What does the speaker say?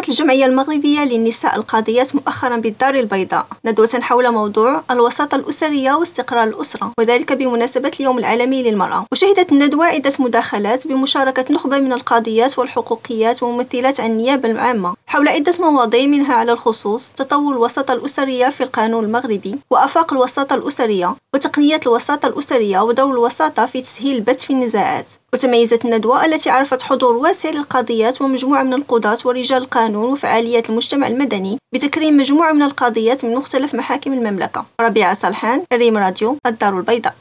نظمت الجمعية المغربية للنساء القاضيات مؤخرا بالدار البيضاء. ندوة حول موضوع الوساطة الأسرية واستقرار الأسرة وذلك بمناسبة اليوم العالمي للمرأة. وشهدت الندوة عدة مداخلات بمشاركة نخبة من القاضيات والحقوقيات وممثلات عن النيابة العامة. حول عدة مواضيع منها على الخصوص تطور الوساطة الأسرية في القانون المغربي وآفاق الوساطة الأسرية وتقنية الوساطة الأسرية ودور الوساطة في تسهيل البث في النزاعات. وتميزت الندوة التي عرفت حضور واسع للقاضيات ومجموعة من القضاة ورجال القانون. وفعاليات المجتمع المدني بتكريم مجموعة من القاضيات من مختلف محاكم المملكة. ربيعة صالحان ريم راديو الدار البيضاء.